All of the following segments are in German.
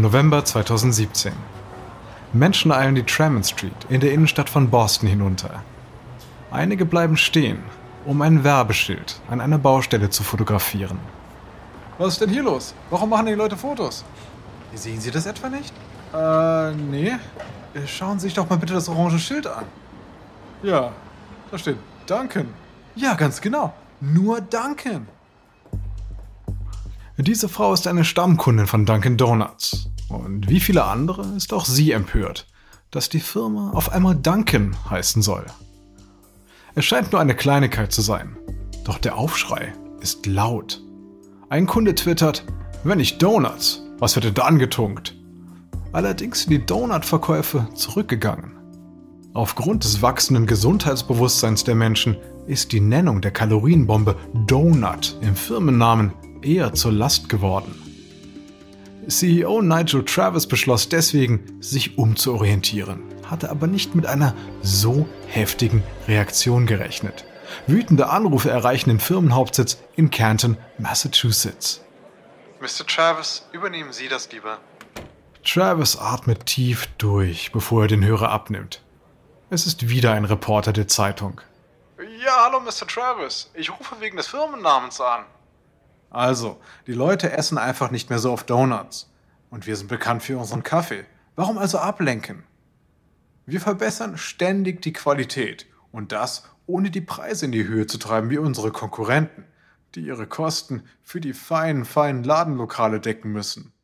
November 2017. Menschen eilen die Tremont Street in der Innenstadt von Boston hinunter. Einige bleiben stehen, um ein Werbeschild an einer Baustelle zu fotografieren. Was ist denn hier los? Warum machen die Leute Fotos? Sehen Sie das etwa nicht? Äh, nee. Schauen Sie sich doch mal bitte das orange Schild an. Ja, da steht Duncan. Ja, ganz genau. Nur Duncan. Diese Frau ist eine Stammkundin von Dunkin' Donuts. Und wie viele andere ist auch sie empört, dass die Firma auf einmal Duncan heißen soll. Es scheint nur eine Kleinigkeit zu sein. Doch der Aufschrei ist laut. Ein Kunde twittert, wenn nicht Donuts, was wird denn da angetunkt? Allerdings sind die Donut-Verkäufe zurückgegangen. Aufgrund des wachsenden Gesundheitsbewusstseins der Menschen ist die Nennung der Kalorienbombe Donut im Firmennamen eher zur Last geworden. CEO Nigel Travis beschloss deswegen, sich umzuorientieren, hatte aber nicht mit einer so heftigen Reaktion gerechnet. Wütende Anrufe erreichen den Firmenhauptsitz in Canton, Massachusetts. Mr. Travis, übernehmen Sie das lieber. Travis atmet tief durch, bevor er den Hörer abnimmt. Es ist wieder ein Reporter der Zeitung. Ja, hallo Mr. Travis. Ich rufe wegen des Firmennamens an. Also, die Leute essen einfach nicht mehr so oft Donuts. Und wir sind bekannt für unseren Kaffee. Warum also ablenken? Wir verbessern ständig die Qualität. Und das, ohne die Preise in die Höhe zu treiben wie unsere Konkurrenten, die ihre Kosten für die feinen, feinen Ladenlokale decken müssen.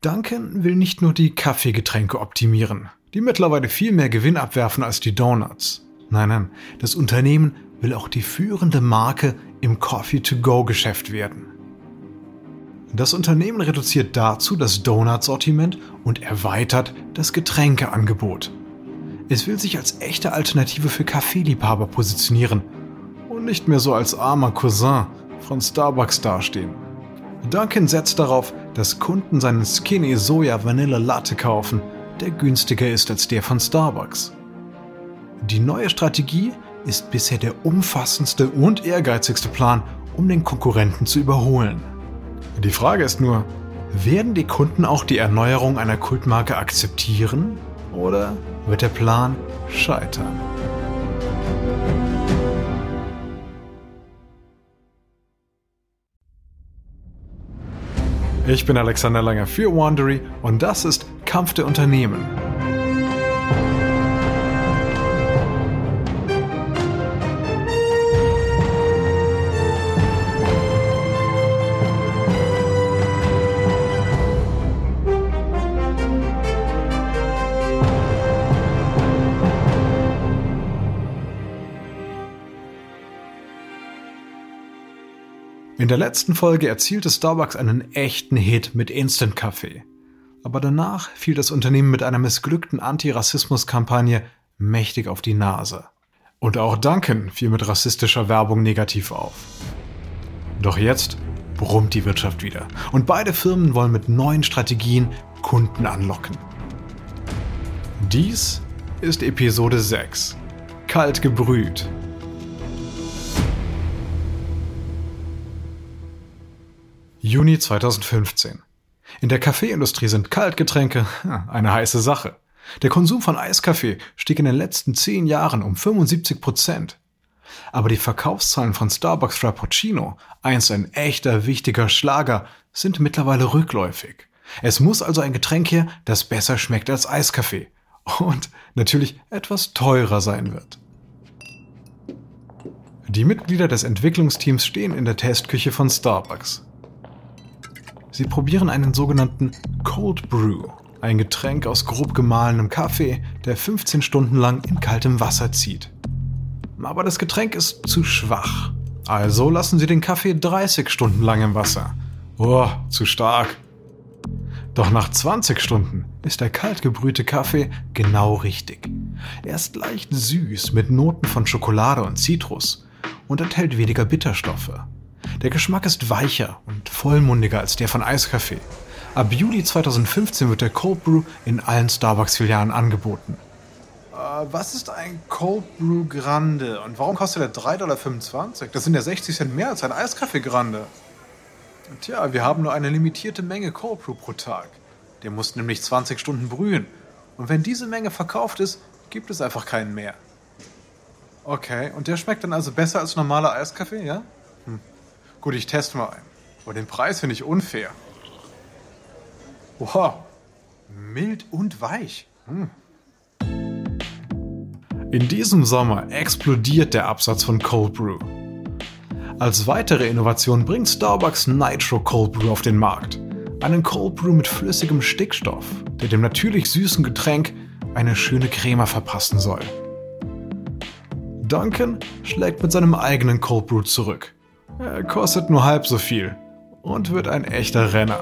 Duncan will nicht nur die Kaffeegetränke optimieren, die mittlerweile viel mehr Gewinn abwerfen als die Donuts. Nein, nein, das Unternehmen will auch die führende Marke im Coffee-to-Go-Geschäft werden. Das Unternehmen reduziert dazu das Donut-Sortiment und erweitert das Getränkeangebot. Es will sich als echte Alternative für Kaffeeliebhaber positionieren und nicht mehr so als armer Cousin von Starbucks dastehen. Duncan setzt darauf, dass Kunden seinen Skinny Soja Vanilla Latte kaufen, der günstiger ist als der von Starbucks. Die neue Strategie ist bisher der umfassendste und ehrgeizigste Plan, um den Konkurrenten zu überholen. Die Frage ist nur, werden die Kunden auch die Erneuerung einer Kultmarke akzeptieren oder wird der Plan scheitern? Ich bin Alexander Langer für Wandery und das ist Kampf der Unternehmen In der letzten Folge erzielte Starbucks einen echten Hit mit Instant Kaffee. Aber danach fiel das Unternehmen mit einer missglückten Antirassismus-Kampagne mächtig auf die Nase. Und auch Duncan fiel mit rassistischer Werbung negativ auf. Doch jetzt brummt die Wirtschaft wieder und beide Firmen wollen mit neuen Strategien Kunden anlocken. Dies ist Episode 6. Kalt gebrüht Juni 2015. In der Kaffeeindustrie sind Kaltgetränke eine heiße Sache. Der Konsum von Eiskaffee stieg in den letzten zehn Jahren um 75 Prozent. Aber die Verkaufszahlen von Starbucks Frappuccino, einst ein echter wichtiger Schlager, sind mittlerweile rückläufig. Es muss also ein Getränk her, das besser schmeckt als Eiskaffee und natürlich etwas teurer sein wird. Die Mitglieder des Entwicklungsteams stehen in der Testküche von Starbucks. Sie probieren einen sogenannten Cold Brew, ein Getränk aus grob gemahlenem Kaffee, der 15 Stunden lang in kaltem Wasser zieht. Aber das Getränk ist zu schwach. Also lassen Sie den Kaffee 30 Stunden lang im Wasser. Oh, zu stark. Doch nach 20 Stunden ist der kalt gebrühte Kaffee genau richtig. Er ist leicht süß mit Noten von Schokolade und Zitrus und enthält weniger Bitterstoffe. Der Geschmack ist weicher und vollmundiger als der von Eiskaffee. Ab Juli 2015 wird der Cold Brew in allen Starbucks-Filialen angeboten. Äh, was ist ein Cold Brew Grande und warum kostet er 3,25 Dollar? Das sind ja 60 Cent mehr als ein Eiskaffee Grande. Tja, wir haben nur eine limitierte Menge Cold Brew pro Tag. Der muss nämlich 20 Stunden brühen. Und wenn diese Menge verkauft ist, gibt es einfach keinen mehr. Okay, und der schmeckt dann also besser als normaler Eiskaffee, ja? Hm. Gut, ich teste mal einen. Aber den Preis finde ich unfair. Wow, mild und weich. Hm. In diesem Sommer explodiert der Absatz von Cold Brew. Als weitere Innovation bringt Starbucks Nitro Cold Brew auf den Markt. Einen Cold Brew mit flüssigem Stickstoff, der dem natürlich süßen Getränk eine schöne Crema verpassen soll. Duncan schlägt mit seinem eigenen Cold Brew zurück. Er kostet nur halb so viel und wird ein echter Renner.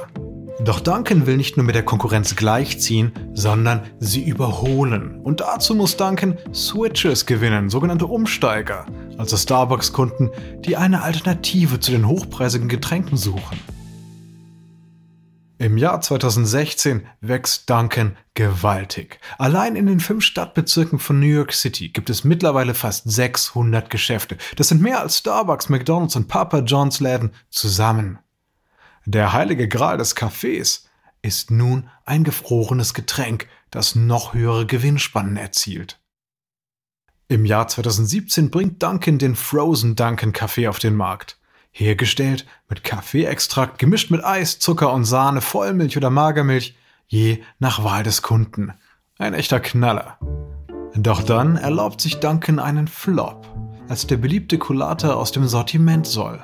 Doch Duncan will nicht nur mit der Konkurrenz gleichziehen, sondern sie überholen. Und dazu muss Duncan Switches gewinnen, sogenannte Umsteiger, also Starbucks-Kunden, die eine Alternative zu den hochpreisigen Getränken suchen. Im Jahr 2016 wächst Duncan gewaltig. Allein in den fünf Stadtbezirken von New York City gibt es mittlerweile fast 600 Geschäfte. Das sind mehr als Starbucks, McDonald's und Papa John's Läden zusammen. Der heilige Gral des Kaffees ist nun ein gefrorenes Getränk, das noch höhere Gewinnspannen erzielt. Im Jahr 2017 bringt Dunkin den Frozen Dunkin Kaffee auf den Markt. Hergestellt mit Kaffeeextrakt gemischt mit Eis, Zucker und Sahne, Vollmilch oder Magermilch, je nach Wahl des Kunden. Ein echter Knaller. Doch dann erlaubt sich Dunkin einen Flop, als der beliebte Coulata aus dem Sortiment soll.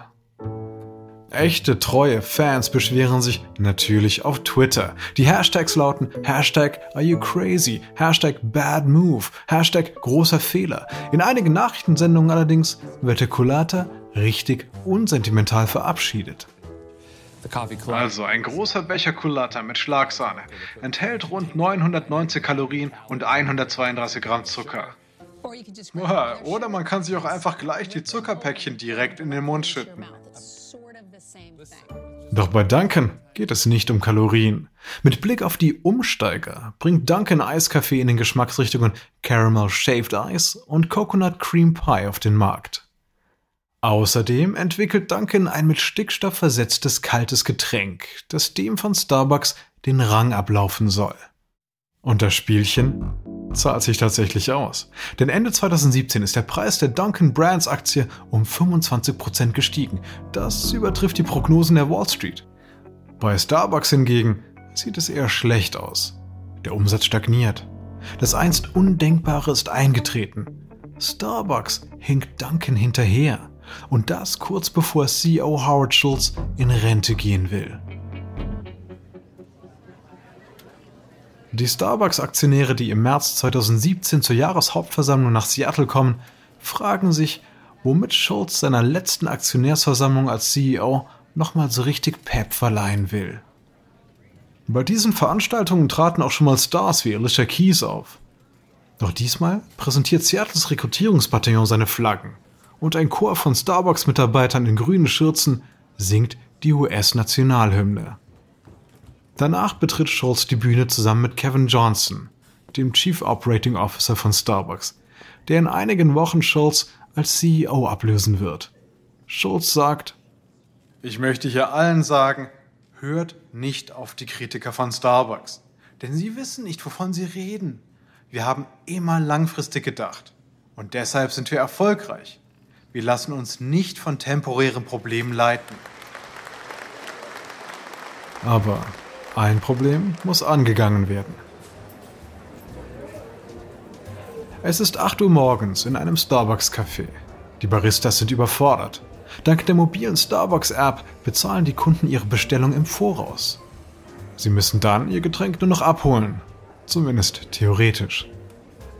Echte treue Fans beschweren sich natürlich auf Twitter. Die Hashtags lauten Hashtag Are You Crazy, Hashtag Bad Move, Hashtag Großer Fehler. In einigen Nachrichtensendungen allerdings wird der Colata richtig unsentimental verabschiedet. Also ein großer Becher Colata mit Schlagsahne enthält rund 990 Kalorien und 132 Gramm Zucker. Oder man kann sich auch einfach gleich die Zuckerpäckchen direkt in den Mund schütten. Doch bei Duncan geht es nicht um Kalorien. Mit Blick auf die Umsteiger bringt Duncan Eiskaffee in den Geschmacksrichtungen Caramel Shaved Ice und Coconut Cream Pie auf den Markt. Außerdem entwickelt Duncan ein mit Stickstoff versetztes kaltes Getränk, das dem von Starbucks den Rang ablaufen soll. Und das Spielchen zahlt sich tatsächlich aus. Denn Ende 2017 ist der Preis der Duncan Brands Aktie um 25% gestiegen. Das übertrifft die Prognosen der Wall Street. Bei Starbucks hingegen sieht es eher schlecht aus. Der Umsatz stagniert. Das einst Undenkbare ist eingetreten. Starbucks hinkt Duncan hinterher. Und das kurz bevor CEO Howard Schultz in Rente gehen will. Die Starbucks-Aktionäre, die im März 2017 zur Jahreshauptversammlung nach Seattle kommen, fragen sich, womit Schultz seiner letzten Aktionärsversammlung als CEO nochmal so richtig Pep verleihen will. Bei diesen Veranstaltungen traten auch schon mal Stars wie Alicia Keys auf. Doch diesmal präsentiert Seattles Rekrutierungsbataillon seine Flaggen und ein Chor von Starbucks-Mitarbeitern in grünen Schürzen singt die US-Nationalhymne. Danach betritt Schultz die Bühne zusammen mit Kevin Johnson, dem Chief Operating Officer von Starbucks, der in einigen Wochen Schultz als CEO ablösen wird. Schultz sagt, ich möchte hier allen sagen, hört nicht auf die Kritiker von Starbucks, denn sie wissen nicht, wovon sie reden. Wir haben immer langfristig gedacht und deshalb sind wir erfolgreich. Wir lassen uns nicht von temporären Problemen leiten. Aber ein Problem muss angegangen werden. Es ist 8 Uhr morgens in einem Starbucks-Café. Die Baristas sind überfordert. Dank der mobilen Starbucks-App bezahlen die Kunden ihre Bestellung im Voraus. Sie müssen dann ihr Getränk nur noch abholen. Zumindest theoretisch.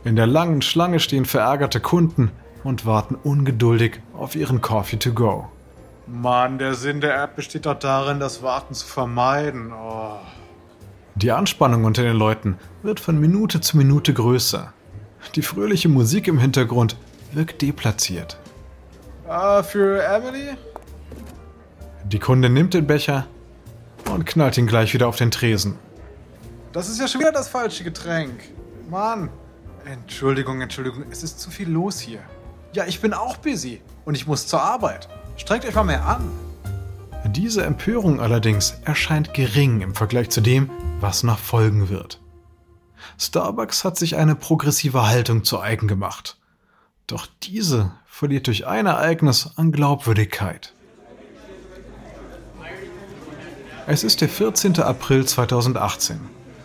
In der langen Schlange stehen verärgerte Kunden und warten ungeduldig auf ihren Coffee to go. Mann, der Sinn der App besteht doch darin, das Warten zu vermeiden. Oh. Die Anspannung unter den Leuten wird von Minute zu Minute größer. Die fröhliche Musik im Hintergrund wirkt deplatziert. Ah, für Emily? Die Kundin nimmt den Becher und knallt ihn gleich wieder auf den Tresen. Das ist ja schon wieder das falsche Getränk. Mann. Entschuldigung, Entschuldigung, es ist zu viel los hier. Ja, ich bin auch busy und ich muss zur Arbeit. Strengt euch mal mehr an. Diese Empörung allerdings erscheint gering im Vergleich zu dem, was noch folgen wird. Starbucks hat sich eine progressive Haltung zu eigen gemacht. Doch diese verliert durch ein Ereignis an Glaubwürdigkeit. Es ist der 14. April 2018.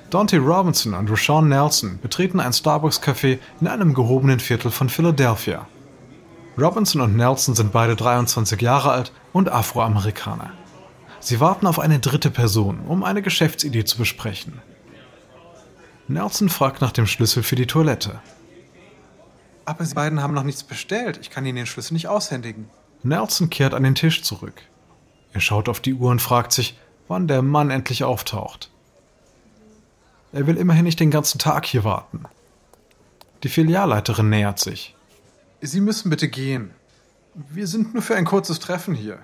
Dante Robinson und Rashawn Nelson betreten ein Starbucks-Café in einem gehobenen Viertel von Philadelphia. Robinson und Nelson sind beide 23 Jahre alt und Afroamerikaner. Sie warten auf eine dritte Person, um eine Geschäftsidee zu besprechen. Nelson fragt nach dem Schlüssel für die Toilette. Aber Sie beiden haben noch nichts bestellt. Ich kann Ihnen den Schlüssel nicht aushändigen. Nelson kehrt an den Tisch zurück. Er schaut auf die Uhr und fragt sich, wann der Mann endlich auftaucht. Er will immerhin nicht den ganzen Tag hier warten. Die Filialleiterin nähert sich. Sie müssen bitte gehen. Wir sind nur für ein kurzes Treffen hier.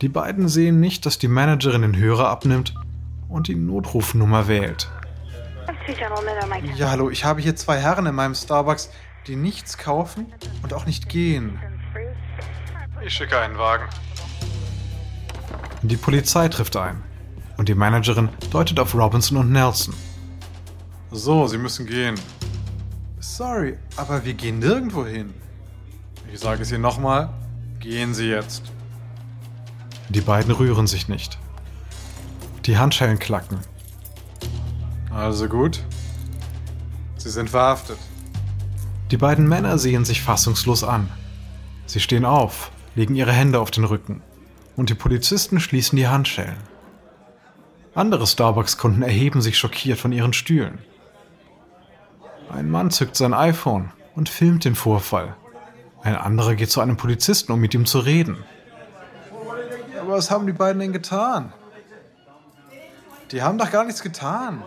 Die beiden sehen nicht, dass die Managerin den Hörer abnimmt und die Notrufnummer wählt. Ja, hallo, ich habe hier zwei Herren in meinem Starbucks, die nichts kaufen und auch nicht gehen. Ich schicke einen Wagen. Die Polizei trifft ein und die Managerin deutet auf Robinson und Nelson. So, Sie müssen gehen. Sorry, aber wir gehen nirgendwo hin. Ich sage es Ihnen nochmal, gehen Sie jetzt. Die beiden rühren sich nicht. Die Handschellen klacken. Also gut. Sie sind verhaftet. Die beiden Männer sehen sich fassungslos an. Sie stehen auf, legen ihre Hände auf den Rücken und die Polizisten schließen die Handschellen. Andere Starbucks-Kunden erheben sich schockiert von ihren Stühlen. Ein Mann zückt sein iPhone und filmt den Vorfall. Ein anderer geht zu einem Polizisten, um mit ihm zu reden. Aber was haben die beiden denn getan? Die haben doch gar nichts getan.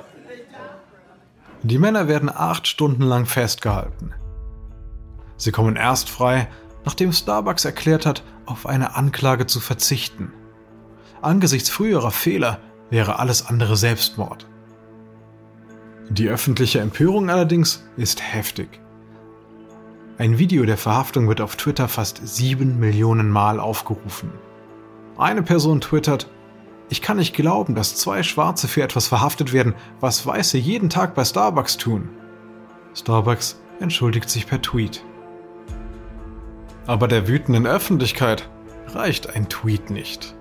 Die Männer werden acht Stunden lang festgehalten. Sie kommen erst frei, nachdem Starbucks erklärt hat, auf eine Anklage zu verzichten. Angesichts früherer Fehler wäre alles andere Selbstmord. Die öffentliche Empörung allerdings ist heftig. Ein Video der Verhaftung wird auf Twitter fast sieben Millionen Mal aufgerufen. Eine Person twittert, ich kann nicht glauben, dass zwei Schwarze für etwas verhaftet werden, was Weiße jeden Tag bei Starbucks tun. Starbucks entschuldigt sich per Tweet. Aber der wütenden Öffentlichkeit reicht ein Tweet nicht.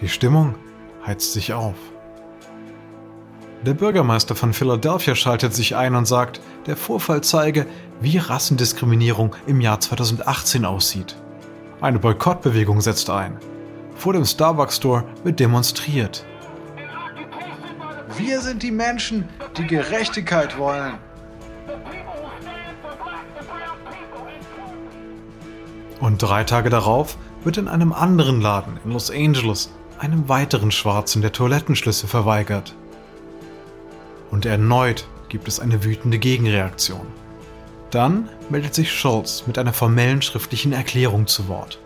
Die Stimmung heizt sich auf. Der Bürgermeister von Philadelphia schaltet sich ein und sagt, der Vorfall zeige, wie Rassendiskriminierung im Jahr 2018 aussieht. Eine Boykottbewegung setzt ein. Vor dem Starbucks Store wird demonstriert. Wir sind die Menschen, die Gerechtigkeit wollen. Und drei Tage darauf wird in einem anderen Laden in Los Angeles einem weiteren Schwarzen der Toilettenschlüssel verweigert. Und erneut gibt es eine wütende Gegenreaktion. Dann meldet sich Schultz mit einer formellen schriftlichen Erklärung zu Wort.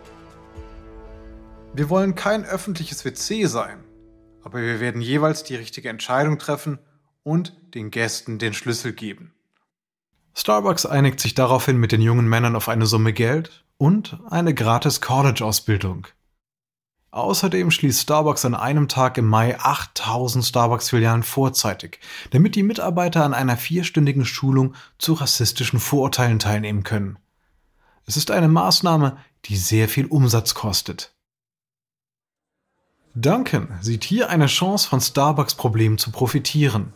Wir wollen kein öffentliches WC sein, aber wir werden jeweils die richtige Entscheidung treffen und den Gästen den Schlüssel geben. Starbucks einigt sich daraufhin mit den jungen Männern auf eine Summe Geld und eine gratis College-Ausbildung. Außerdem schließt Starbucks an einem Tag im Mai 8000 Starbucks-Filialen vorzeitig, damit die Mitarbeiter an einer vierstündigen Schulung zu rassistischen Vorurteilen teilnehmen können. Es ist eine Maßnahme, die sehr viel Umsatz kostet. Duncan sieht hier eine Chance, von Starbucks Problemen zu profitieren.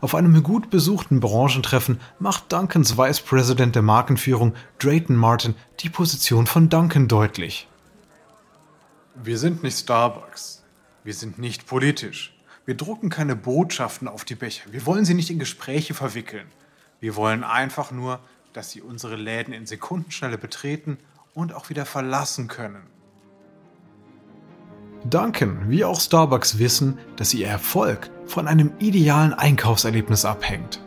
Auf einem gut besuchten Branchentreffen macht Duncans Vice President der Markenführung Drayton Martin die Position von Duncan deutlich. Wir sind nicht Starbucks. Wir sind nicht politisch. Wir drucken keine Botschaften auf die Becher. Wir wollen sie nicht in Gespräche verwickeln. Wir wollen einfach nur, dass sie unsere Läden in Sekundenschnelle betreten und auch wieder verlassen können. Duncan wie auch Starbucks wissen, dass ihr Erfolg von einem idealen Einkaufserlebnis abhängt.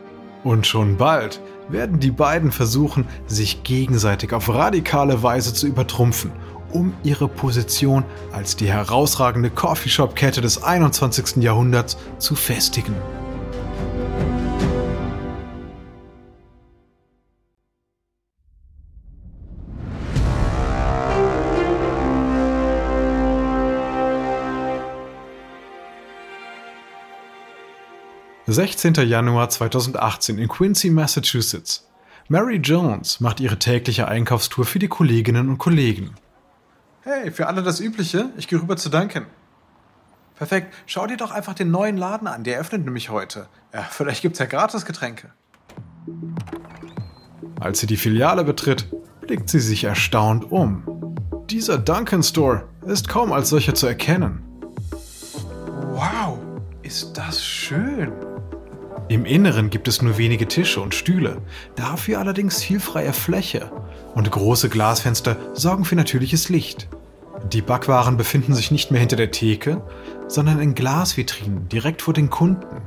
Und schon bald werden die beiden versuchen, sich gegenseitig auf radikale Weise zu übertrumpfen um ihre Position als die herausragende Coffeeshop-Kette des 21. Jahrhunderts zu festigen. (16. Januar 2018) in Quincy, Massachusetts. Mary Jones macht ihre tägliche Einkaufstour für die Kolleginnen und Kollegen. Hey, für alle das Übliche, ich gehe rüber zu Duncan. Perfekt, schau dir doch einfach den neuen Laden an, der öffnet nämlich heute. Ja, vielleicht gibt's ja gratis Getränke. Als sie die Filiale betritt, blickt sie sich erstaunt um. Dieser Duncan Store ist kaum als solcher zu erkennen. Wow, ist das schön. Im Inneren gibt es nur wenige Tische und Stühle, dafür allerdings viel freie Fläche und große Glasfenster sorgen für natürliches Licht. Die Backwaren befinden sich nicht mehr hinter der Theke, sondern in Glasvitrinen direkt vor den Kunden.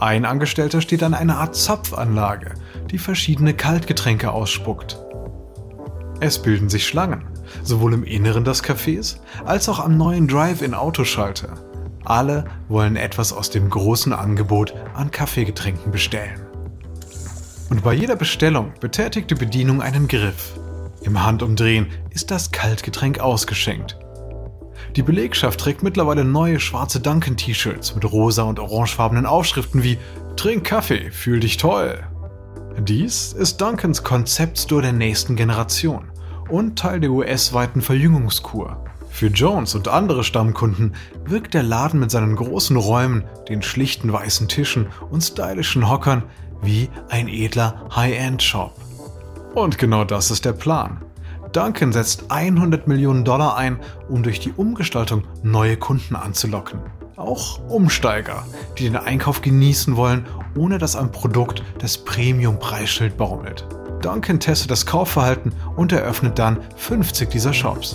Ein Angestellter steht an einer Art Zapfanlage, die verschiedene Kaltgetränke ausspuckt. Es bilden sich Schlangen, sowohl im Inneren des Cafés als auch am neuen Drive-in-Autoschalter. Alle wollen etwas aus dem großen Angebot an Kaffeegetränken bestellen. Und bei jeder Bestellung betätigt die Bedienung einen Griff. Im Handumdrehen ist das Kaltgetränk ausgeschenkt. Die Belegschaft trägt mittlerweile neue schwarze Dunkin'-T-Shirts mit rosa und orangefarbenen Aufschriften wie Trink Kaffee, fühl dich toll. Dies ist Duncans Konzeptstore der nächsten Generation und Teil der US-weiten Verjüngungskur. Für Jones und andere Stammkunden wirkt der Laden mit seinen großen Räumen, den schlichten weißen Tischen und stylischen Hockern wie ein edler High-End-Shop. Und genau das ist der Plan. Duncan setzt 100 Millionen Dollar ein, um durch die Umgestaltung neue Kunden anzulocken. Auch Umsteiger, die den Einkauf genießen wollen, ohne dass am Produkt das Premium-Preisschild baumelt. Duncan testet das Kaufverhalten und eröffnet dann 50 dieser Shops.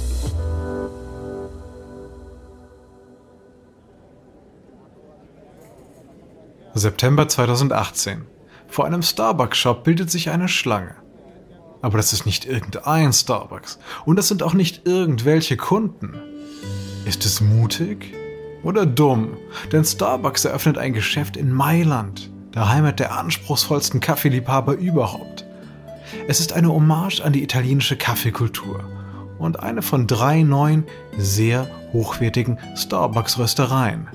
September 2018. Vor einem Starbucks-Shop bildet sich eine Schlange. Aber das ist nicht irgendein Starbucks. Und das sind auch nicht irgendwelche Kunden. Ist es mutig oder dumm? Denn Starbucks eröffnet ein Geschäft in Mailand, der Heimat der anspruchsvollsten Kaffeeliebhaber überhaupt. Es ist eine Hommage an die italienische Kaffeekultur und eine von drei neuen, sehr hochwertigen Starbucks-Röstereien.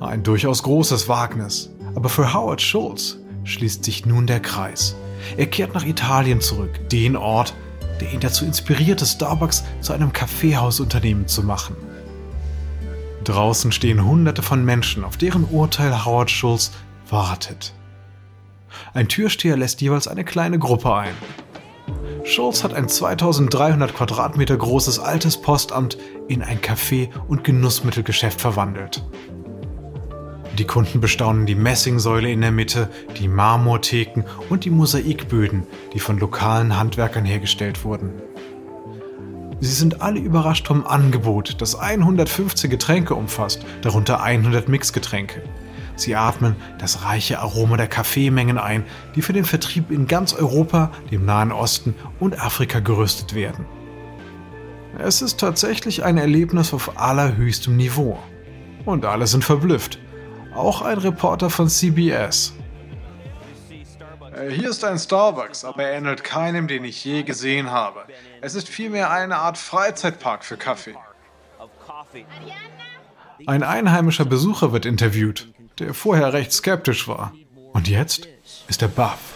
Ein durchaus großes Wagnis. Aber für Howard Schultz schließt sich nun der Kreis. Er kehrt nach Italien zurück, den Ort, der ihn dazu inspirierte, Starbucks zu einem Kaffeehausunternehmen zu machen. Draußen stehen Hunderte von Menschen, auf deren Urteil Howard Schultz wartet. Ein Türsteher lässt jeweils eine kleine Gruppe ein. Schultz hat ein 2300 Quadratmeter großes altes Postamt in ein Café- und Genussmittelgeschäft verwandelt. Die Kunden bestaunen die Messingsäule in der Mitte, die Marmortheken und die Mosaikböden, die von lokalen Handwerkern hergestellt wurden. Sie sind alle überrascht vom Angebot, das 150 Getränke umfasst, darunter 100 Mixgetränke. Sie atmen das reiche Aroma der Kaffeemengen ein, die für den Vertrieb in ganz Europa, dem Nahen Osten und Afrika gerüstet werden. Es ist tatsächlich ein Erlebnis auf allerhöchstem Niveau. Und alle sind verblüfft. Auch ein Reporter von CBS. Äh, hier ist ein Starbucks, aber er ähnelt keinem, den ich je gesehen habe. Es ist vielmehr eine Art Freizeitpark für Kaffee. Ein einheimischer Besucher wird interviewt, der vorher recht skeptisch war. Und jetzt ist er baff.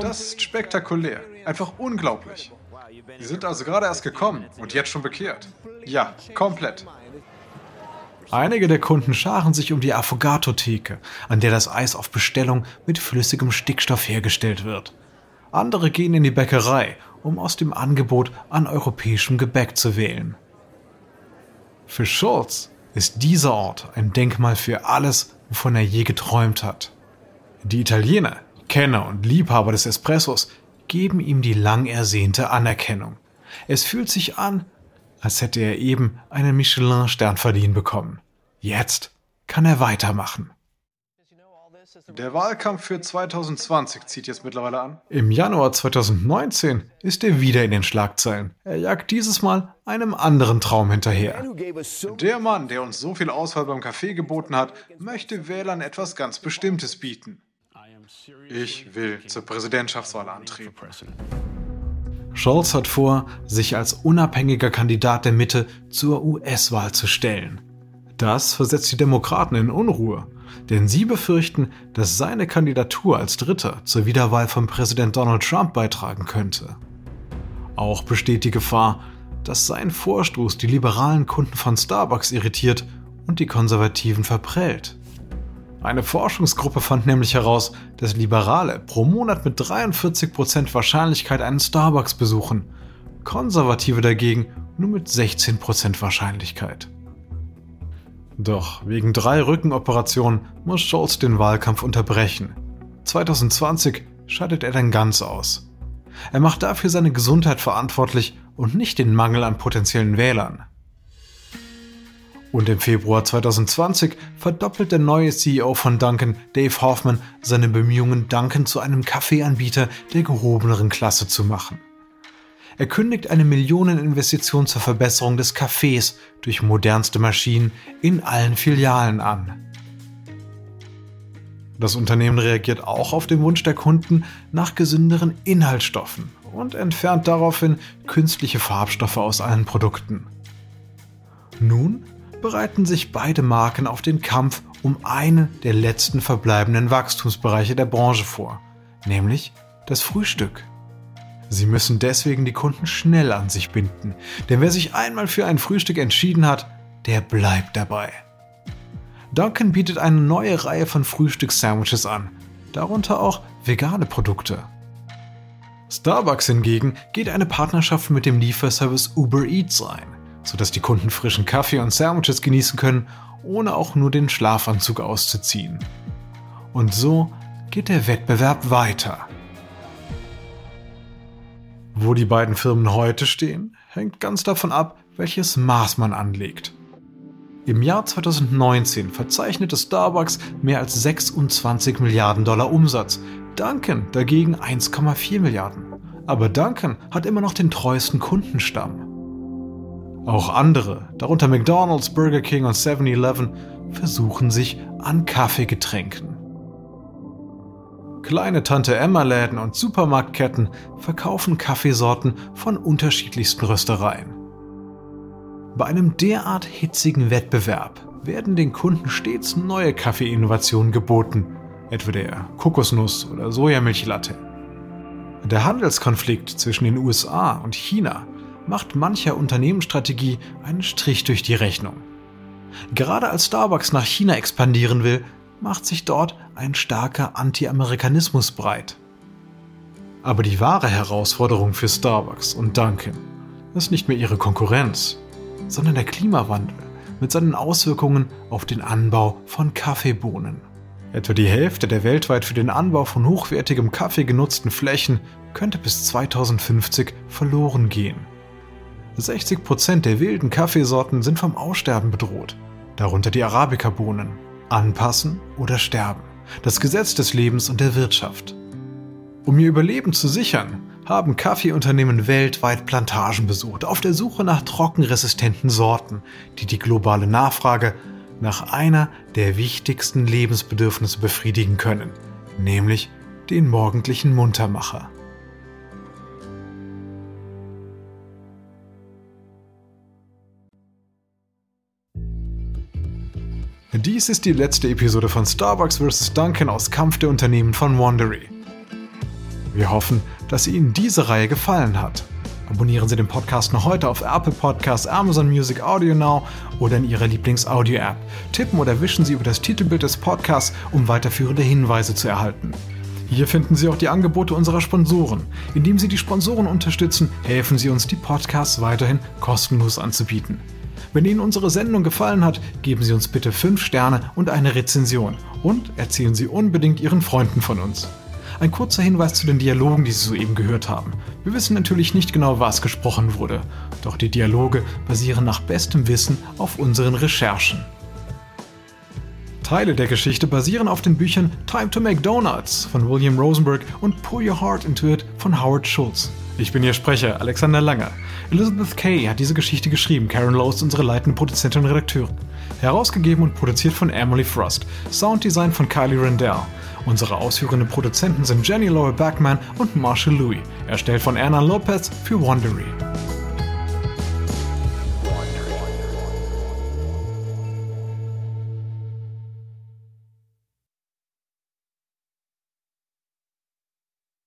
Das ist spektakulär. Einfach unglaublich. Sie sind also gerade erst gekommen und jetzt schon bekehrt. Ja, komplett. Einige der Kunden scharen sich um die Affogato-Theke, an der das Eis auf Bestellung mit flüssigem Stickstoff hergestellt wird. Andere gehen in die Bäckerei, um aus dem Angebot an europäischem Gebäck zu wählen. Für Schulz ist dieser Ort ein Denkmal für alles, wovon er je geträumt hat. Die Italiener, Kenner und Liebhaber des Espressos geben ihm die lang ersehnte Anerkennung. Es fühlt sich an, als hätte er eben einen Michelin-Stern verliehen bekommen. Jetzt kann er weitermachen. Der Wahlkampf für 2020 zieht jetzt mittlerweile an. Im Januar 2019 ist er wieder in den Schlagzeilen. Er jagt dieses Mal einem anderen Traum hinterher. Der Mann, der uns so viel Auswahl beim Kaffee geboten hat, möchte Wählern etwas ganz Bestimmtes bieten. Ich will zur Präsidentschaftswahl antreten. Scholz hat vor, sich als unabhängiger Kandidat der Mitte zur US-Wahl zu stellen. Das versetzt die Demokraten in Unruhe, denn sie befürchten, dass seine Kandidatur als Dritter zur Wiederwahl von Präsident Donald Trump beitragen könnte. Auch besteht die Gefahr, dass sein Vorstoß die liberalen Kunden von Starbucks irritiert und die Konservativen verprellt. Eine Forschungsgruppe fand nämlich heraus, dass Liberale pro Monat mit 43% Wahrscheinlichkeit einen Starbucks besuchen, Konservative dagegen nur mit 16% Wahrscheinlichkeit. Doch wegen drei Rückenoperationen muss Scholz den Wahlkampf unterbrechen. 2020 scheidet er dann ganz aus. Er macht dafür seine Gesundheit verantwortlich und nicht den Mangel an potenziellen Wählern. Und im Februar 2020 verdoppelt der neue CEO von Duncan, Dave Hoffman, seine Bemühungen, Duncan zu einem Kaffeeanbieter der gehobeneren Klasse zu machen. Er kündigt eine Millioneninvestition zur Verbesserung des Cafés durch modernste Maschinen in allen Filialen an. Das Unternehmen reagiert auch auf den Wunsch der Kunden nach gesünderen Inhaltsstoffen und entfernt daraufhin künstliche Farbstoffe aus allen Produkten. Nun bereiten sich beide Marken auf den Kampf um einen der letzten verbleibenden Wachstumsbereiche der Branche vor, nämlich das Frühstück. Sie müssen deswegen die Kunden schnell an sich binden, denn wer sich einmal für ein Frühstück entschieden hat, der bleibt dabei. Duncan bietet eine neue Reihe von Frühstückssandwiches an, darunter auch vegane Produkte. Starbucks hingegen geht eine Partnerschaft mit dem Lieferservice Uber Eats ein, sodass die Kunden frischen Kaffee und Sandwiches genießen können, ohne auch nur den Schlafanzug auszuziehen. Und so geht der Wettbewerb weiter. Wo die beiden Firmen heute stehen, hängt ganz davon ab, welches Maß man anlegt. Im Jahr 2019 verzeichnete Starbucks mehr als 26 Milliarden Dollar Umsatz, Duncan dagegen 1,4 Milliarden. Aber Duncan hat immer noch den treuesten Kundenstamm. Auch andere, darunter McDonald's, Burger King und 7-Eleven, versuchen sich an Kaffeegetränken. Kleine Tante Emma Läden und Supermarktketten verkaufen Kaffeesorten von unterschiedlichsten Röstereien. Bei einem derart hitzigen Wettbewerb werden den Kunden stets neue Kaffeeinnovationen geboten, etwa der Kokosnuss- oder Sojamilchlatte. Der Handelskonflikt zwischen den USA und China macht mancher Unternehmensstrategie einen Strich durch die Rechnung. Gerade als Starbucks nach China expandieren will, macht sich dort ein starker Anti-Amerikanismus breit. Aber die wahre Herausforderung für Starbucks und Dunkin' ist nicht mehr ihre Konkurrenz, sondern der Klimawandel mit seinen Auswirkungen auf den Anbau von Kaffeebohnen. Etwa die Hälfte der weltweit für den Anbau von hochwertigem Kaffee genutzten Flächen könnte bis 2050 verloren gehen. 60 Prozent der wilden Kaffeesorten sind vom Aussterben bedroht, darunter die Arabica-Bohnen. Anpassen oder sterben. Das Gesetz des Lebens und der Wirtschaft. Um ihr Überleben zu sichern, haben Kaffeeunternehmen weltweit Plantagen besucht, auf der Suche nach trockenresistenten Sorten, die die globale Nachfrage nach einer der wichtigsten Lebensbedürfnisse befriedigen können, nämlich den morgendlichen Muntermacher. Dies ist die letzte Episode von Starbucks vs. Duncan aus Kampf der Unternehmen von Wandery. Wir hoffen, dass Ihnen diese Reihe gefallen hat. Abonnieren Sie den Podcast noch heute auf Apple Podcasts, Amazon Music, Audio Now oder in Ihrer Lieblings-Audio-App. Tippen oder wischen Sie über das Titelbild des Podcasts, um weiterführende Hinweise zu erhalten. Hier finden Sie auch die Angebote unserer Sponsoren. Indem Sie die Sponsoren unterstützen, helfen Sie uns, die Podcasts weiterhin kostenlos anzubieten. Wenn Ihnen unsere Sendung gefallen hat, geben Sie uns bitte 5 Sterne und eine Rezension und erzählen Sie unbedingt Ihren Freunden von uns. Ein kurzer Hinweis zu den Dialogen, die Sie soeben gehört haben. Wir wissen natürlich nicht genau, was gesprochen wurde, doch die Dialoge basieren nach bestem Wissen auf unseren Recherchen. Teile der Geschichte basieren auf den Büchern Time to Make Donuts von William Rosenberg und Pour Your Heart Into It von Howard Schultz. Ich bin Ihr Sprecher, Alexander Langer. Elizabeth Kay hat diese Geschichte geschrieben. Karen Lowe ist unsere leitende Produzentin und Redakteurin. Herausgegeben und produziert von Emily Frost. Sounddesign von Kylie Rendell. Unsere ausführenden Produzenten sind Jenny Laura Backman und Marshall Louis. Erstellt von Erna Lopez für Wondery.